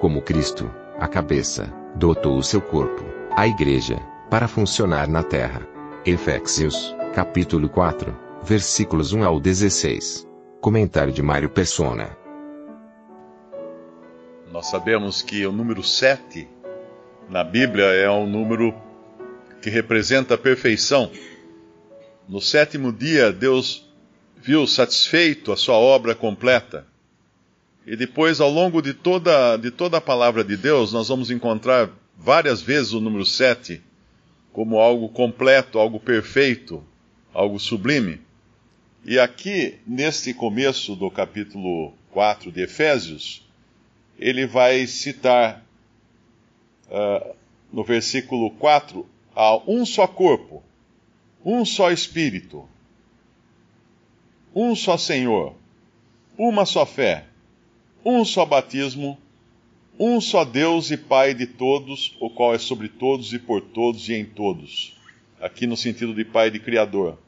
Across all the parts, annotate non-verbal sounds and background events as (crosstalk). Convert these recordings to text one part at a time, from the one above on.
Como Cristo, a cabeça, dotou o seu corpo, a igreja, para funcionar na terra. Efésios, capítulo 4, versículos 1 ao 16. Comentário de Mário Persona. Nós sabemos que o número 7 na Bíblia é um número que representa a perfeição. No sétimo dia, Deus viu satisfeito a sua obra completa. E depois, ao longo de toda, de toda a palavra de Deus, nós vamos encontrar várias vezes o número 7 como algo completo, algo perfeito, algo sublime. E aqui, neste começo do capítulo 4 de Efésios, ele vai citar uh, no versículo 4 a um só corpo, um só Espírito, um só Senhor, uma só fé, um só batismo, um só Deus e Pai de todos, o qual é sobre todos e por todos e em todos. Aqui no sentido de Pai de Criador.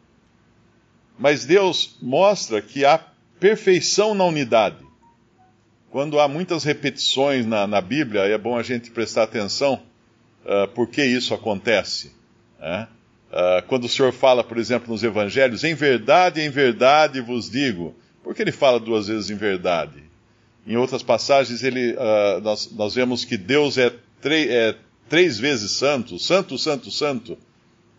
Mas Deus mostra que há perfeição na unidade. Quando há muitas repetições na, na Bíblia, é bom a gente prestar atenção uh, por que isso acontece. Né? Uh, quando o Senhor fala, por exemplo, nos Evangelhos, em verdade, em verdade vos digo. Por que ele fala duas vezes em verdade? Em outras passagens, ele, uh, nós, nós, vemos que Deus é, é, três vezes santo, santo, santo, santo.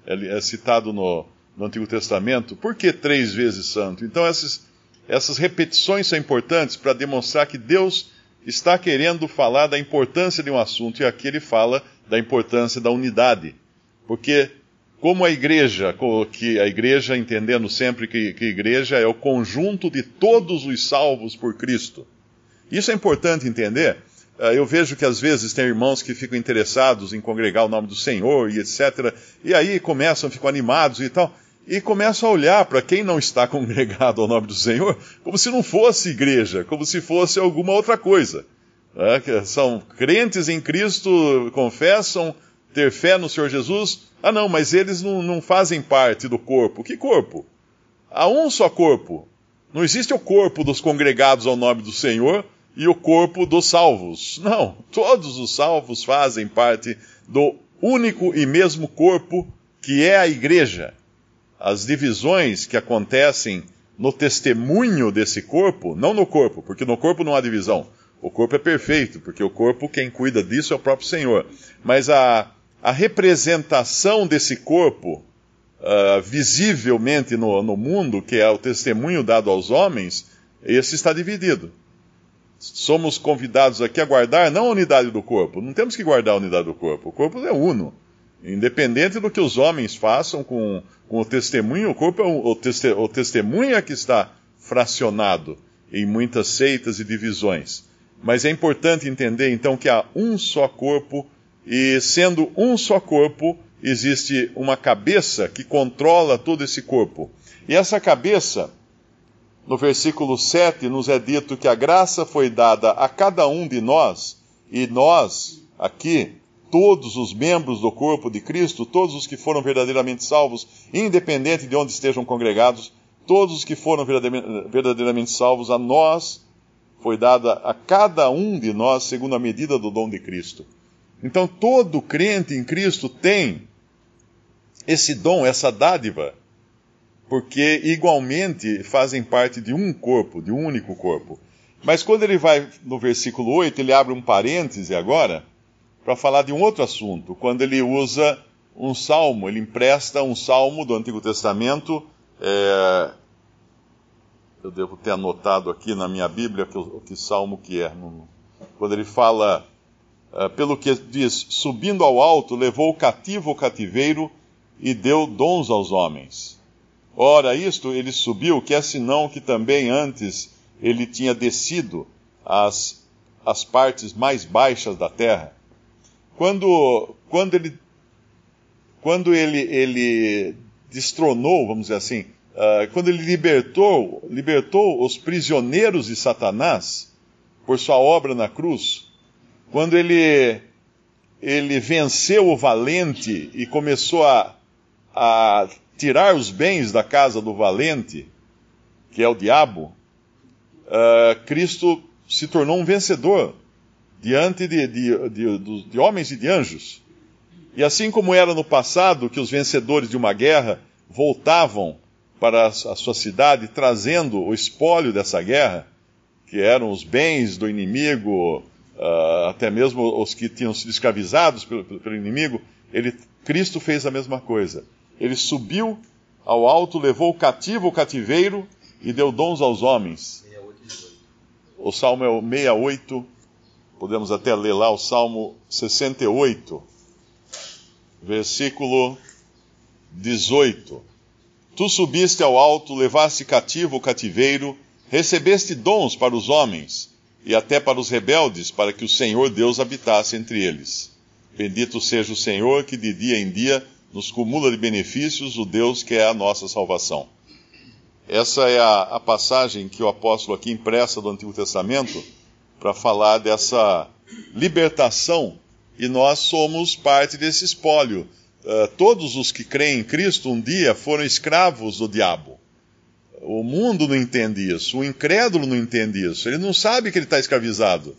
Ele é citado no, no Antigo Testamento. Por que três vezes santo? Então, esses, essas repetições são importantes para demonstrar que Deus está querendo falar da importância de um assunto, e aqui ele fala da importância da unidade. Porque, como a igreja, que a igreja, entendendo sempre que, que igreja é o conjunto de todos os salvos por Cristo. Isso é importante entender. Ah, eu vejo que às vezes tem irmãos que ficam interessados em congregar o nome do Senhor e etc. E aí começam, ficam animados e tal e começam a olhar para quem não está (laughs) congregado ao nome do Senhor como se não fosse igreja, como se fosse alguma outra coisa. É, são crentes em Cristo, confessam ter fé no Senhor Jesus. Ah, não, mas eles não, não fazem parte do corpo. Que corpo? Há um só corpo. Não existe o corpo dos congregados ao nome do Senhor e o corpo dos salvos. Não, todos os salvos fazem parte do único e mesmo corpo que é a igreja as divisões que acontecem no testemunho desse corpo, não no corpo, porque no corpo não há divisão. O corpo é perfeito, porque o corpo, quem cuida disso é o próprio Senhor. Mas a, a representação desse corpo, uh, visivelmente no, no mundo, que é o testemunho dado aos homens, esse está dividido. Somos convidados aqui a guardar não a unidade do corpo, não temos que guardar a unidade do corpo, o corpo é uno. Independente do que os homens façam com, com o testemunho, o corpo é o, teste, o testemunho é que está fracionado em muitas seitas e divisões. Mas é importante entender então que há um só corpo, e sendo um só corpo, existe uma cabeça que controla todo esse corpo. E essa cabeça, no versículo 7, nos é dito que a graça foi dada a cada um de nós, e nós, aqui, todos os membros do corpo de Cristo, todos os que foram verdadeiramente salvos, independente de onde estejam congregados, todos os que foram verdadeiramente salvos, a nós foi dada a cada um de nós segundo a medida do dom de Cristo. Então todo crente em Cristo tem esse dom, essa dádiva, porque igualmente fazem parte de um corpo, de um único corpo. Mas quando ele vai no versículo 8, ele abre um parêntese agora para falar de um outro assunto, quando ele usa um salmo, ele empresta um salmo do Antigo Testamento. É, eu devo ter anotado aqui na minha Bíblia que, que salmo que é. Quando ele fala, é, pelo que diz, subindo ao alto, levou o cativo ao cativeiro e deu dons aos homens. Ora, isto ele subiu, que é senão que também antes ele tinha descido às, às partes mais baixas da terra. Quando, quando ele, quando ele, ele destronou, vamos dizer assim, uh, quando ele libertou, libertou os prisioneiros de Satanás por sua obra na cruz, quando ele, ele venceu o valente e começou a, a tirar os bens da casa do valente, que é o diabo, uh, Cristo se tornou um vencedor diante de, de, de, de, homens e de anjos. E assim como era no passado, que os vencedores de uma guerra voltavam para a sua cidade trazendo o espólio dessa guerra, que eram os bens do inimigo, uh, até mesmo os que tinham sido escravizados pelo, pelo inimigo, ele, Cristo fez a mesma coisa. Ele subiu ao alto, levou cativo o cativeiro e deu dons aos homens. O salmo é o 68, podemos até ler lá o salmo 68, versículo 18. Tu subiste ao alto, levaste cativo o cativeiro, recebeste dons para os homens e até para os rebeldes, para que o Senhor Deus habitasse entre eles. Bendito seja o Senhor que de dia em dia nos cumula de benefícios o Deus que é a nossa salvação. Essa é a, a passagem que o apóstolo aqui impressa do Antigo Testamento para falar dessa libertação e nós somos parte desse espólio. Uh, todos os que creem em Cristo um dia foram escravos do diabo. O mundo não entende isso, o incrédulo não entende isso, ele não sabe que ele está escravizado.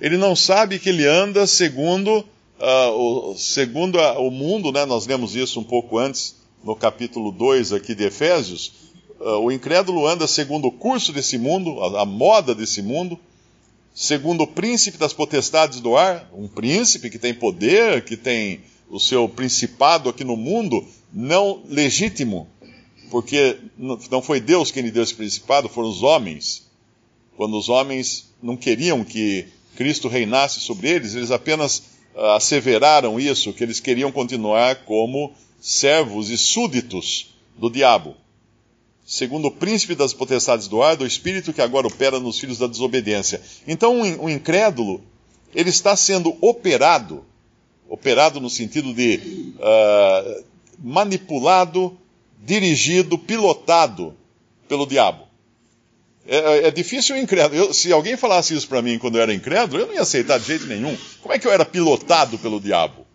Ele não sabe que ele anda segundo uh, o, segundo a, o mundo, né, nós lemos isso um pouco antes, no capítulo 2 aqui de Efésios, uh, o incrédulo anda segundo o curso desse mundo, a, a moda desse mundo, segundo o príncipe das potestades do ar, um príncipe que tem poder, que tem o seu principado aqui no mundo, não legítimo, porque não foi Deus quem lhe deu esse principado, foram os homens. Quando os homens não queriam que Cristo reinasse sobre eles, eles apenas asseveraram isso, que eles queriam continuar como servos e súditos do diabo. Segundo o príncipe das potestades do ar, do espírito que agora opera nos filhos da desobediência. Então, o incrédulo, ele está sendo operado, operado no sentido de uh, manipulado, dirigido, pilotado pelo diabo. É, é, é difícil o incrédulo. Eu, se alguém falasse isso para mim quando eu era incrédulo, eu não ia aceitar de jeito nenhum. Como é que eu era pilotado pelo diabo?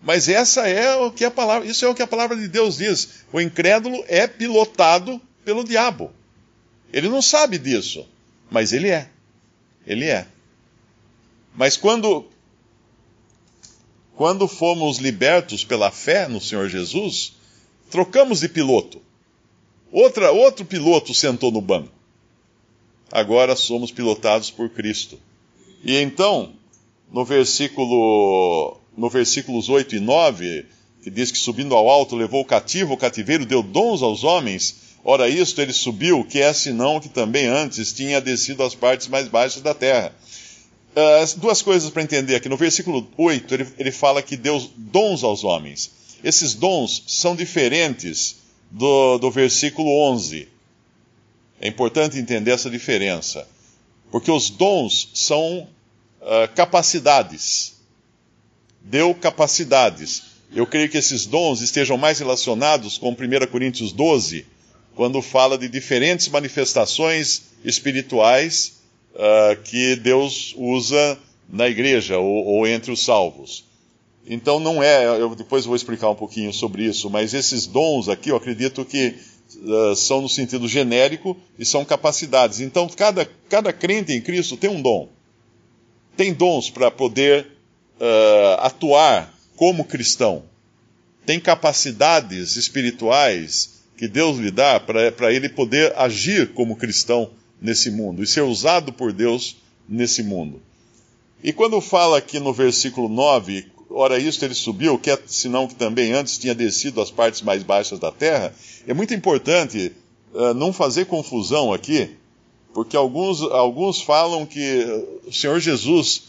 Mas essa é o que a palavra, isso é o que a palavra de Deus diz. O incrédulo é pilotado pelo diabo. Ele não sabe disso, mas ele é. Ele é. Mas quando quando fomos libertos pela fé no Senhor Jesus, trocamos de piloto. Outra, outro piloto sentou no banco agora somos pilotados por Cristo. E então, no versículo, no versículos 8 e 9, que diz que subindo ao alto levou o cativo o cativeiro, deu dons aos homens, ora isto ele subiu, que é senão que também antes tinha descido às partes mais baixas da terra. Uh, duas coisas para entender aqui. No versículo 8, ele, ele fala que deu dons aos homens. Esses dons são diferentes do, do versículo 11 é importante entender essa diferença, porque os dons são uh, capacidades. Deu capacidades. Eu creio que esses dons estejam mais relacionados com 1 Coríntios 12, quando fala de diferentes manifestações espirituais uh, que Deus usa na igreja ou, ou, entre os salvos. Então não é, eu depois vou explicar um pouquinho sobre isso, mas esses dons aqui eu acredito que uh, são no sentido genérico e são capacidades. Então, cada, cada crente em Cristo tem um dom. Tem dons para poder uh, atuar como cristão. Tem capacidades espirituais que Deus lhe dá para ele poder agir como cristão nesse mundo e ser usado por Deus nesse mundo. E quando fala aqui no versículo 9, ora isto ele subiu, que é, senão que também antes tinha descido às partes mais baixas da terra, é muito importante uh, não fazer confusão aqui, porque alguns, alguns falam que o Senhor Jesus,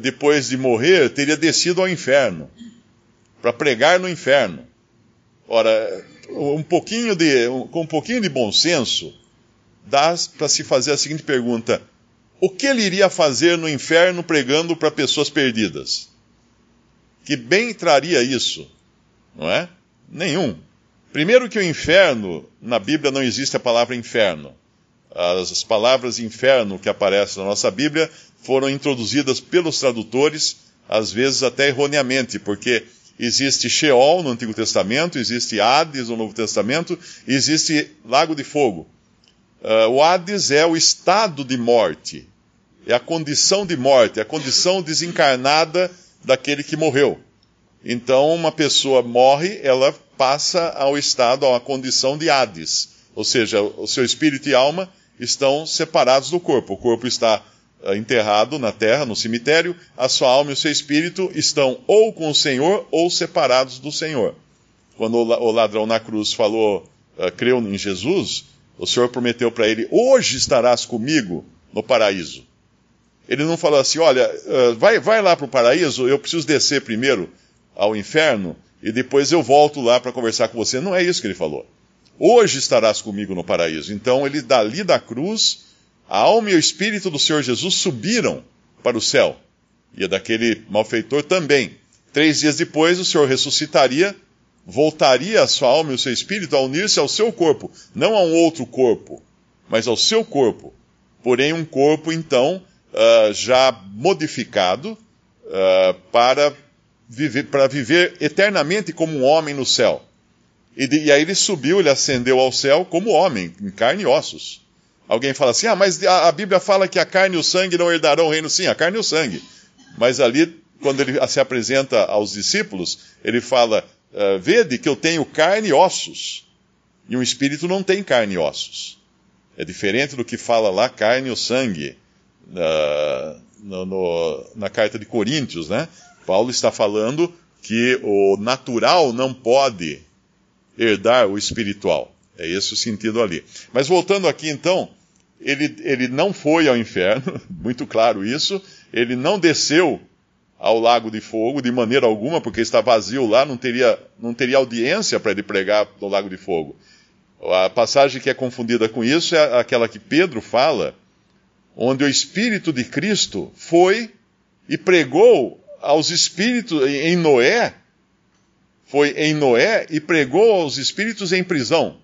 depois de morrer, teria descido ao inferno, para pregar no inferno. Ora, um pouquinho de, um, com um pouquinho de bom senso, dá para se fazer a seguinte pergunta: o que ele iria fazer no inferno pregando para pessoas perdidas? Que bem traria isso? Não é? Nenhum. Primeiro que o inferno, na Bíblia não existe a palavra inferno. As palavras inferno que aparecem na nossa Bíblia foram introduzidas pelos tradutores, às vezes até erroneamente, porque existe Sheol no Antigo Testamento, existe Hades no Novo Testamento, existe Lago de Fogo. Uh, o Hades é o estado de morte, é a condição de morte, é a condição desencarnada daquele que morreu. Então, uma pessoa morre, ela passa ao estado, a condição de Hades, ou seja, o seu espírito e alma estão separados do corpo. O corpo está uh, enterrado na terra, no cemitério, a sua alma e o seu espírito estão ou com o Senhor ou separados do Senhor. Quando o ladrão na cruz falou, uh, creu em Jesus, o Senhor prometeu para ele: Hoje estarás comigo no paraíso. Ele não falou assim: Olha, vai, vai lá para o paraíso, eu preciso descer primeiro ao inferno e depois eu volto lá para conversar com você. Não é isso que ele falou. Hoje estarás comigo no paraíso. Então ele dali da cruz, a alma e o espírito do Senhor Jesus subiram para o céu. E daquele malfeitor também. Três dias depois, o Senhor ressuscitaria voltaria a sua alma e o seu espírito a unir-se ao seu corpo, não a um outro corpo, mas ao seu corpo. Porém, um corpo, então, uh, já modificado uh, para, viver, para viver eternamente como um homem no céu. E, de, e aí ele subiu, ele ascendeu ao céu como homem, em carne e ossos. Alguém fala assim: ah, mas a, a Bíblia fala que a carne e o sangue não herdarão o reino. Sim, a carne e o sangue. Mas ali, quando ele se apresenta aos discípulos, ele fala: uh, vede que eu tenho carne e ossos, e um espírito não tem carne e ossos. É diferente do que fala lá carne ou sangue, no, no, na carta de Coríntios, né? Paulo está falando que o natural não pode herdar o espiritual. É esse o sentido ali. Mas voltando aqui então, ele, ele não foi ao inferno, (laughs) muito claro isso, ele não desceu ao lago de fogo de maneira alguma, porque está vazio lá, não teria, não teria audiência para ele pregar no lago de fogo. A passagem que é confundida com isso é aquela que Pedro fala, onde o Espírito de Cristo foi e pregou aos espíritos em Noé, foi em Noé e pregou aos espíritos em prisão.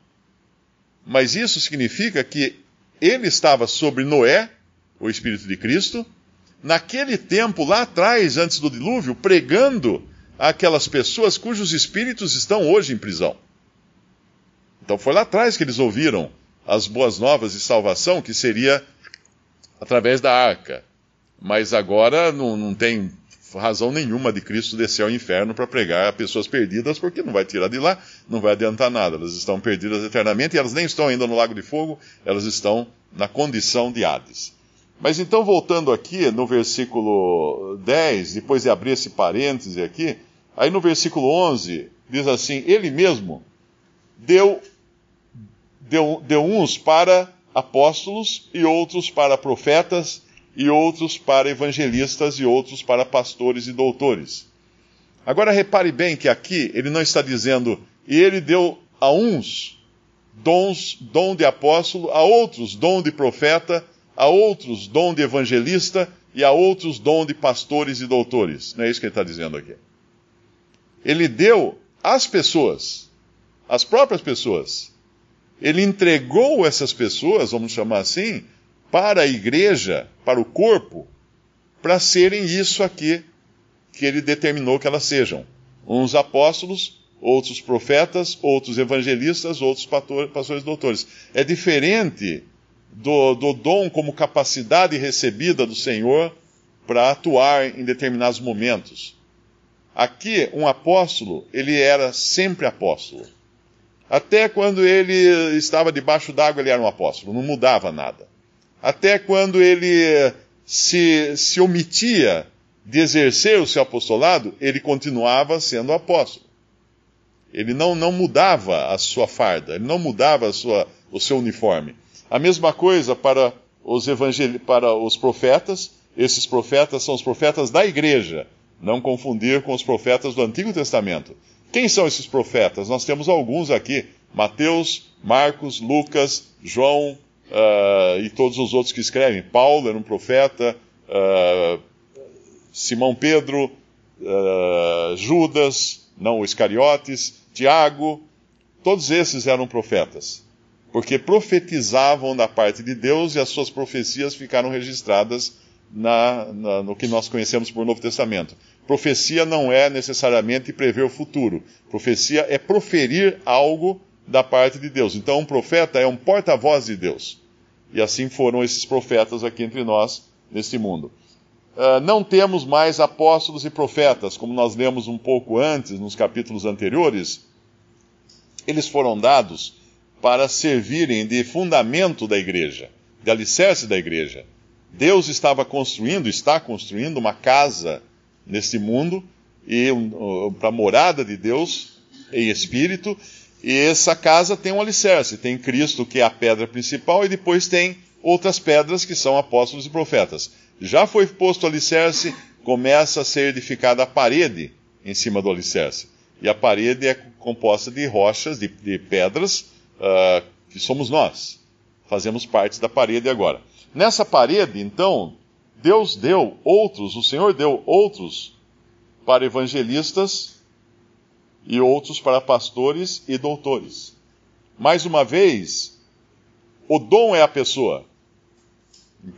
Mas isso significa que ele estava sobre Noé, o Espírito de Cristo, naquele tempo, lá atrás, antes do dilúvio, pregando àquelas pessoas cujos espíritos estão hoje em prisão. Então foi lá atrás que eles ouviram as boas novas de salvação, que seria através da arca. Mas agora não, não tem razão nenhuma de Cristo descer ao inferno para pregar a pessoas perdidas, porque não vai tirar de lá, não vai adiantar nada. Elas estão perdidas eternamente e elas nem estão ainda no lago de fogo, elas estão na condição de Hades. Mas então, voltando aqui no versículo 10, depois de abrir esse parêntese aqui, aí no versículo 11, diz assim: Ele mesmo deu, deu, deu uns para apóstolos, e outros para profetas, e outros para evangelistas, e outros para pastores e doutores. Agora repare bem que aqui ele não está dizendo, e ele deu a uns dons, dom de apóstolo, a outros dom de profeta, a outros dom de evangelista e a outros dom de pastores e doutores. Não é isso que ele está dizendo aqui. Ele deu às pessoas, às próprias pessoas. Ele entregou essas pessoas, vamos chamar assim, para a igreja, para o corpo, para serem isso aqui que ele determinou que elas sejam. Uns apóstolos, outros profetas, outros evangelistas, outros pastores doutores. É diferente do, do dom como capacidade recebida do Senhor para atuar em determinados momentos. Aqui, um apóstolo, ele era sempre apóstolo. Até quando ele estava debaixo d'água, ele era um apóstolo, não mudava nada. Até quando ele se, se omitia de exercer o seu apostolado, ele continuava sendo apóstolo. Ele não, não mudava a sua farda, ele não mudava sua, o seu uniforme. A mesma coisa para os, evangel... para os profetas. Esses profetas são os profetas da igreja. Não confundir com os profetas do Antigo Testamento. Quem são esses profetas? Nós temos alguns aqui: Mateus, Marcos, Lucas, João, uh, e todos os outros que escrevem. Paulo era um profeta, uh, Simão Pedro, uh, Judas, não, os Iscariotes, Tiago, todos esses eram profetas, porque profetizavam da parte de Deus e as suas profecias ficaram registradas na, na, no que nós conhecemos por Novo Testamento. Profecia não é necessariamente prever o futuro. Profecia é proferir algo da parte de Deus. Então, um profeta é um porta-voz de Deus. E assim foram esses profetas aqui entre nós, neste mundo. Uh, não temos mais apóstolos e profetas, como nós lemos um pouco antes, nos capítulos anteriores. Eles foram dados para servirem de fundamento da igreja, de alicerce da igreja. Deus estava construindo, está construindo uma casa neste mundo e para a morada de Deus em espírito, e essa casa tem um alicerce, tem Cristo, que é a pedra principal, e depois tem outras pedras que são apóstolos e profetas. Já foi posto o alicerce, começa a ser edificada a parede em cima do alicerce. E a parede é composta de rochas, de, de pedras, uh, que somos nós. Fazemos parte da parede agora. Nessa parede, então, Deus deu outros, o Senhor deu outros para evangelistas e outros para pastores e doutores. Mais uma vez, o dom é a pessoa.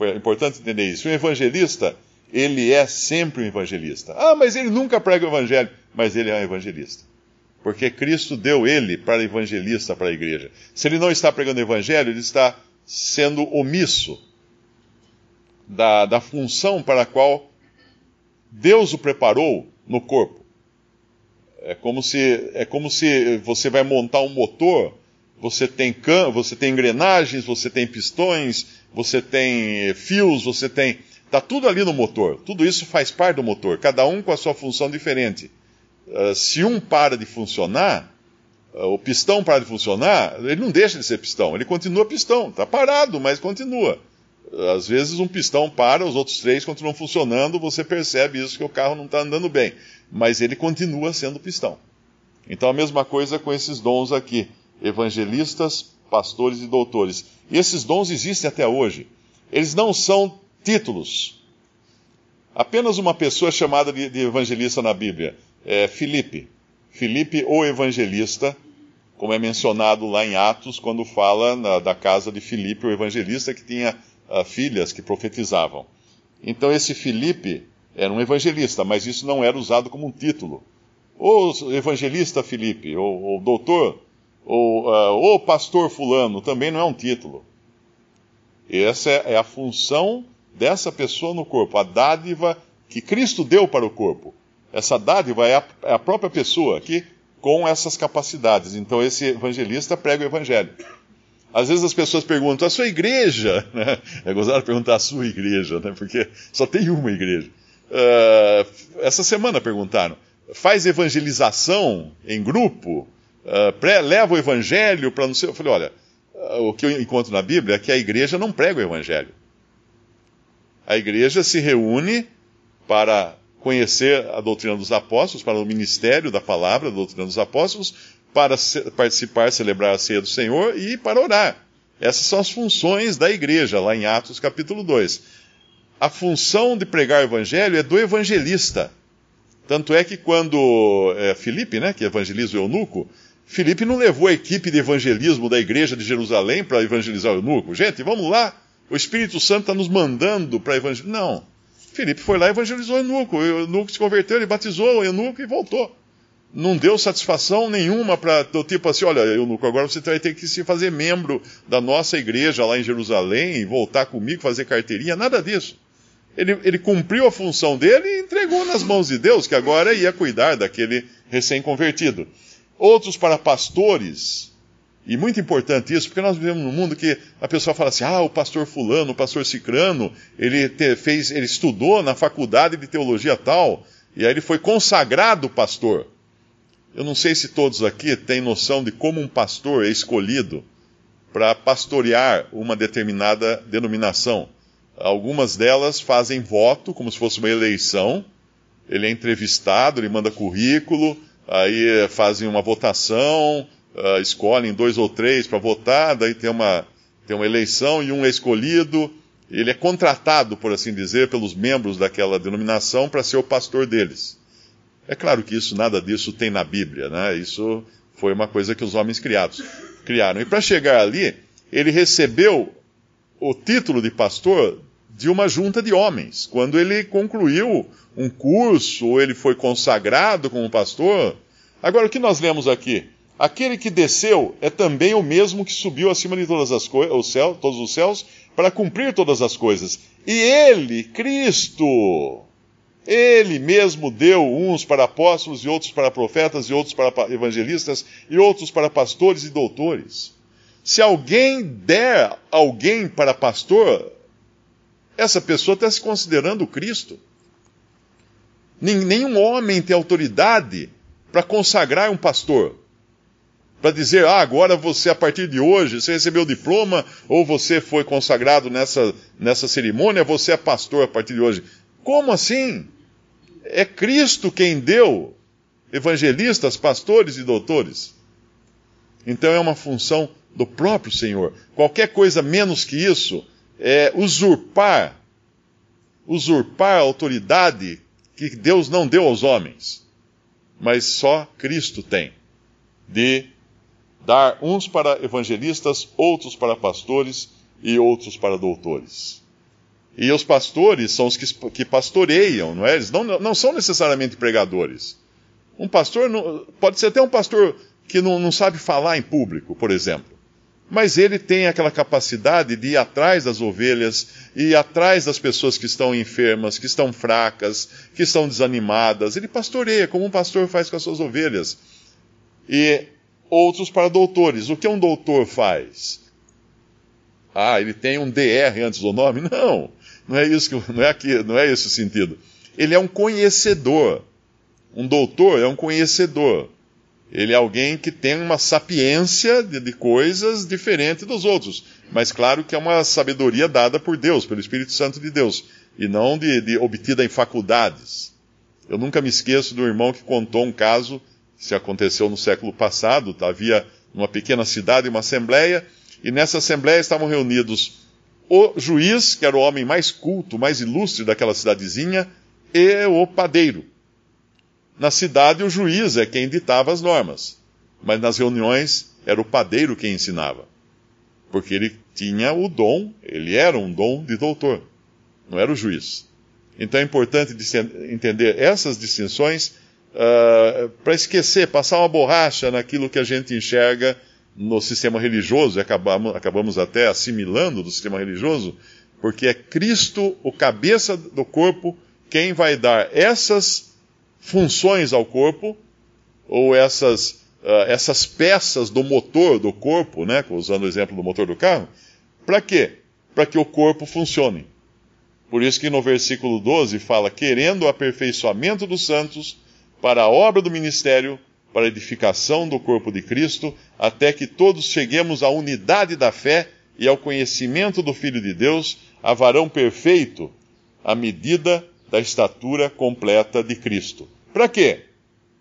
É importante entender isso. Um evangelista, ele é sempre um evangelista. Ah, mas ele nunca prega o evangelho. Mas ele é um evangelista. Porque Cristo deu ele para evangelista para a igreja. Se ele não está pregando o evangelho, ele está sendo omisso da, da função para a qual Deus o preparou no corpo. É como se, é como se você vai montar um motor, você tem can, você tem engrenagens, você tem pistões, você tem fios, você tem. Está tudo ali no motor. Tudo isso faz parte do motor, cada um com a sua função diferente. Uh, se um para de funcionar, uh, o pistão para de funcionar, ele não deixa de ser pistão, ele continua pistão. Está parado, mas continua. Às vezes um pistão para, os outros três continuam funcionando, você percebe isso que o carro não está andando bem mas ele continua sendo pistão. Então a mesma coisa com esses dons aqui: evangelistas, pastores e doutores. E esses dons existem até hoje. Eles não são títulos. Apenas uma pessoa chamada de, de evangelista na Bíblia é Filipe. Filipe, o evangelista, como é mencionado lá em Atos, quando fala na, da casa de Filipe, o evangelista, que tinha uh, filhas que profetizavam. Então, esse Filipe era um evangelista, mas isso não era usado como um título. Ou evangelista Felipe, ou, ou doutor, ou, uh, pastor fulano, também não é um título. Essa é, é a função dessa pessoa no corpo, a dádiva que Cristo deu para o corpo. Essa dádiva é a, é a própria pessoa que com essas capacidades. Então esse evangelista prega o evangelho. Às vezes as pessoas perguntam, a sua igreja? (laughs) Né? É gozado perguntar a sua igreja, né? porque só tem uma igreja. Uh, essa semana perguntaram: faz evangelização em grupo? Uh, pré, leva o evangelho para não sei. Eu falei: olha, uh, o que eu encontro na Bíblia é que a igreja não prega o evangelho. A igreja se reúne para conhecer a doutrina dos apóstolos, para o ministério da palavra, da doutrina dos apóstolos, para participar, celebrar a ceia do Senhor e para orar. Essas são as funções da igreja, lá em Atos capítulo 2 a função de pregar o evangelho é do evangelista. Tanto é que quando é, né, que evangeliza o eunuco, Filipe não levou a equipe de evangelismo da igreja de Jerusalém para evangelizar o eunuco. Gente, vamos lá, o Espírito Santo está nos mandando para evangelizar. Não. Filipe foi lá e evangelizou o eunuco. O eunuco se converteu, ele batizou o eunuco e voltou. Não deu satisfação nenhuma para do tipo assim, olha, eunuco, agora você vai ter que se fazer membro da nossa igreja lá em Jerusalém e voltar comigo, fazer carteirinha, nada disso. Ele, ele cumpriu a função dele e entregou nas mãos de Deus, que agora ia cuidar daquele recém-convertido. Outros para pastores, e muito importante isso, porque nós vivemos num mundo que a pessoa fala assim: ah, o pastor fulano, o pastor cicrano, ele te, fez, ele estudou na faculdade de teologia tal, e aí ele foi consagrado pastor. Eu não sei se todos aqui têm noção de como um pastor é escolhido para pastorear uma determinada denominação. Algumas delas fazem voto, como se fosse uma eleição. Ele é entrevistado, ele manda currículo, aí eh, fazem uma votação, uh, escolhem dois ou três para votar, daí tem uma, Tem uma eleição e um é escolhido, ele é contratado, por assim dizer, pelos membros daquela denominação para ser o pastor deles. É claro que isso, nada disso tem na Bíblia, né? Isso foi uma coisa que os homens criados criaram. E para chegar ali, ele recebeu o título de pastor de uma junta de homens. Quando ele concluiu um curso, ou ele foi consagrado como pastor. Agora, o que nós lemos aqui? Aquele que desceu é também o mesmo que subiu acima de todas as coisas, céu, todos os céus, para cumprir todas as coisas. E ele, Cristo, ele mesmo deu uns para apóstolos, e outros para profetas, e outros para evangelistas, e outros para pastores e doutores. Se alguém der alguém para pastor, essa pessoa está se considerando Cristo. Nenhum homem tem autoridade para consagrar um pastor. Para dizer, ah, agora você, a partir de hoje, você recebeu o diploma, ou você foi consagrado nessa, nessa cerimônia, você é pastor a partir de hoje. Como assim? É Cristo quem deu evangelistas, pastores e doutores. Então é uma função do próprio Senhor. Qualquer coisa menos que isso é usurpar, usurpar a autoridade que Deus não deu aos homens, mas só Cristo tem, de dar uns para evangelistas, outros para pastores e outros para doutores. E os pastores são os que, que pastoreiam, não é? Eles não, não são necessariamente pregadores. Um pastor não, pode ser até um pastor que não, não sabe falar em público, por exemplo. Mas ele tem aquela capacidade de ir atrás das ovelhas, ir atrás das pessoas que estão enfermas, que estão fracas, que estão desanimadas. Ele pastoreia, como um pastor faz com as suas ovelhas. E outros para doutores. O que um doutor faz? Ah, ele tem um DR antes do nome? Não, não é isso que, (laughs) não é aqui, não é esse o sentido. Ele é um conhecedor. Um doutor é um conhecedor. Ele é alguém que tem uma sapiência de, de coisas diferente dos outros. Mas claro que é uma sabedoria dada por Deus, pelo Espírito Santo de Deus, e não de, de obtida em faculdades. Eu nunca me esqueço do irmão que contou um caso, se aconteceu no século passado, havia numa pequena cidade uma assembleia, e nessa assembleia estavam reunidos o juiz, que era o homem mais culto, mais ilustre daquela cidadezinha, e o padeiro. Na cidade, o juiz é quem ditava as normas, mas nas reuniões era o padeiro quem ensinava. Porque ele tinha o dom, ele era um dom de doutor, não era o juiz. Então é importante entender essas distinções uh, para esquecer, passar uma borracha naquilo que a gente enxerga no sistema religioso, e acabamos, acabamos até assimilando do sistema religioso, porque é Cristo, o cabeça do corpo, quem vai dar essas funções ao corpo, ou essas, uh, essas peças do motor do corpo, né, usando o exemplo do motor do carro, para quê? Para que o corpo funcione. Por isso que no versículo 12 fala: querendo o aperfeiçoamento dos santos para a obra do ministério, para a edificação do corpo de Cristo, até que todos cheguemos à unidade da fé e ao conhecimento do Filho de Deus, a varão perfeito, à medida da estatura completa de Cristo. Para quê?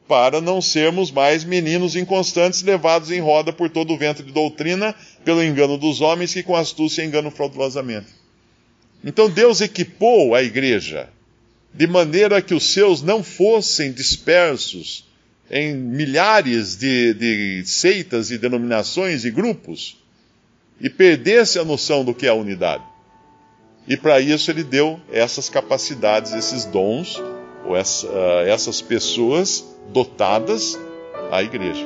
Para não sermos mais meninos inconstantes levados em roda por todo o vento de doutrina, pelo engano dos homens que com astúcia enganam fraudulosamente. Então Deus equipou a igreja de maneira que os seus não fossem dispersos em milhares de, de seitas e denominações e grupos e perdesse a noção do que é a unidade. E para isso ele deu essas capacidades, esses dons, ou essa, uh, essas pessoas dotadas à igreja.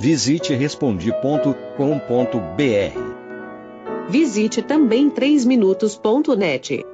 Visite respondi.com.br. Visite também 3minutos.net.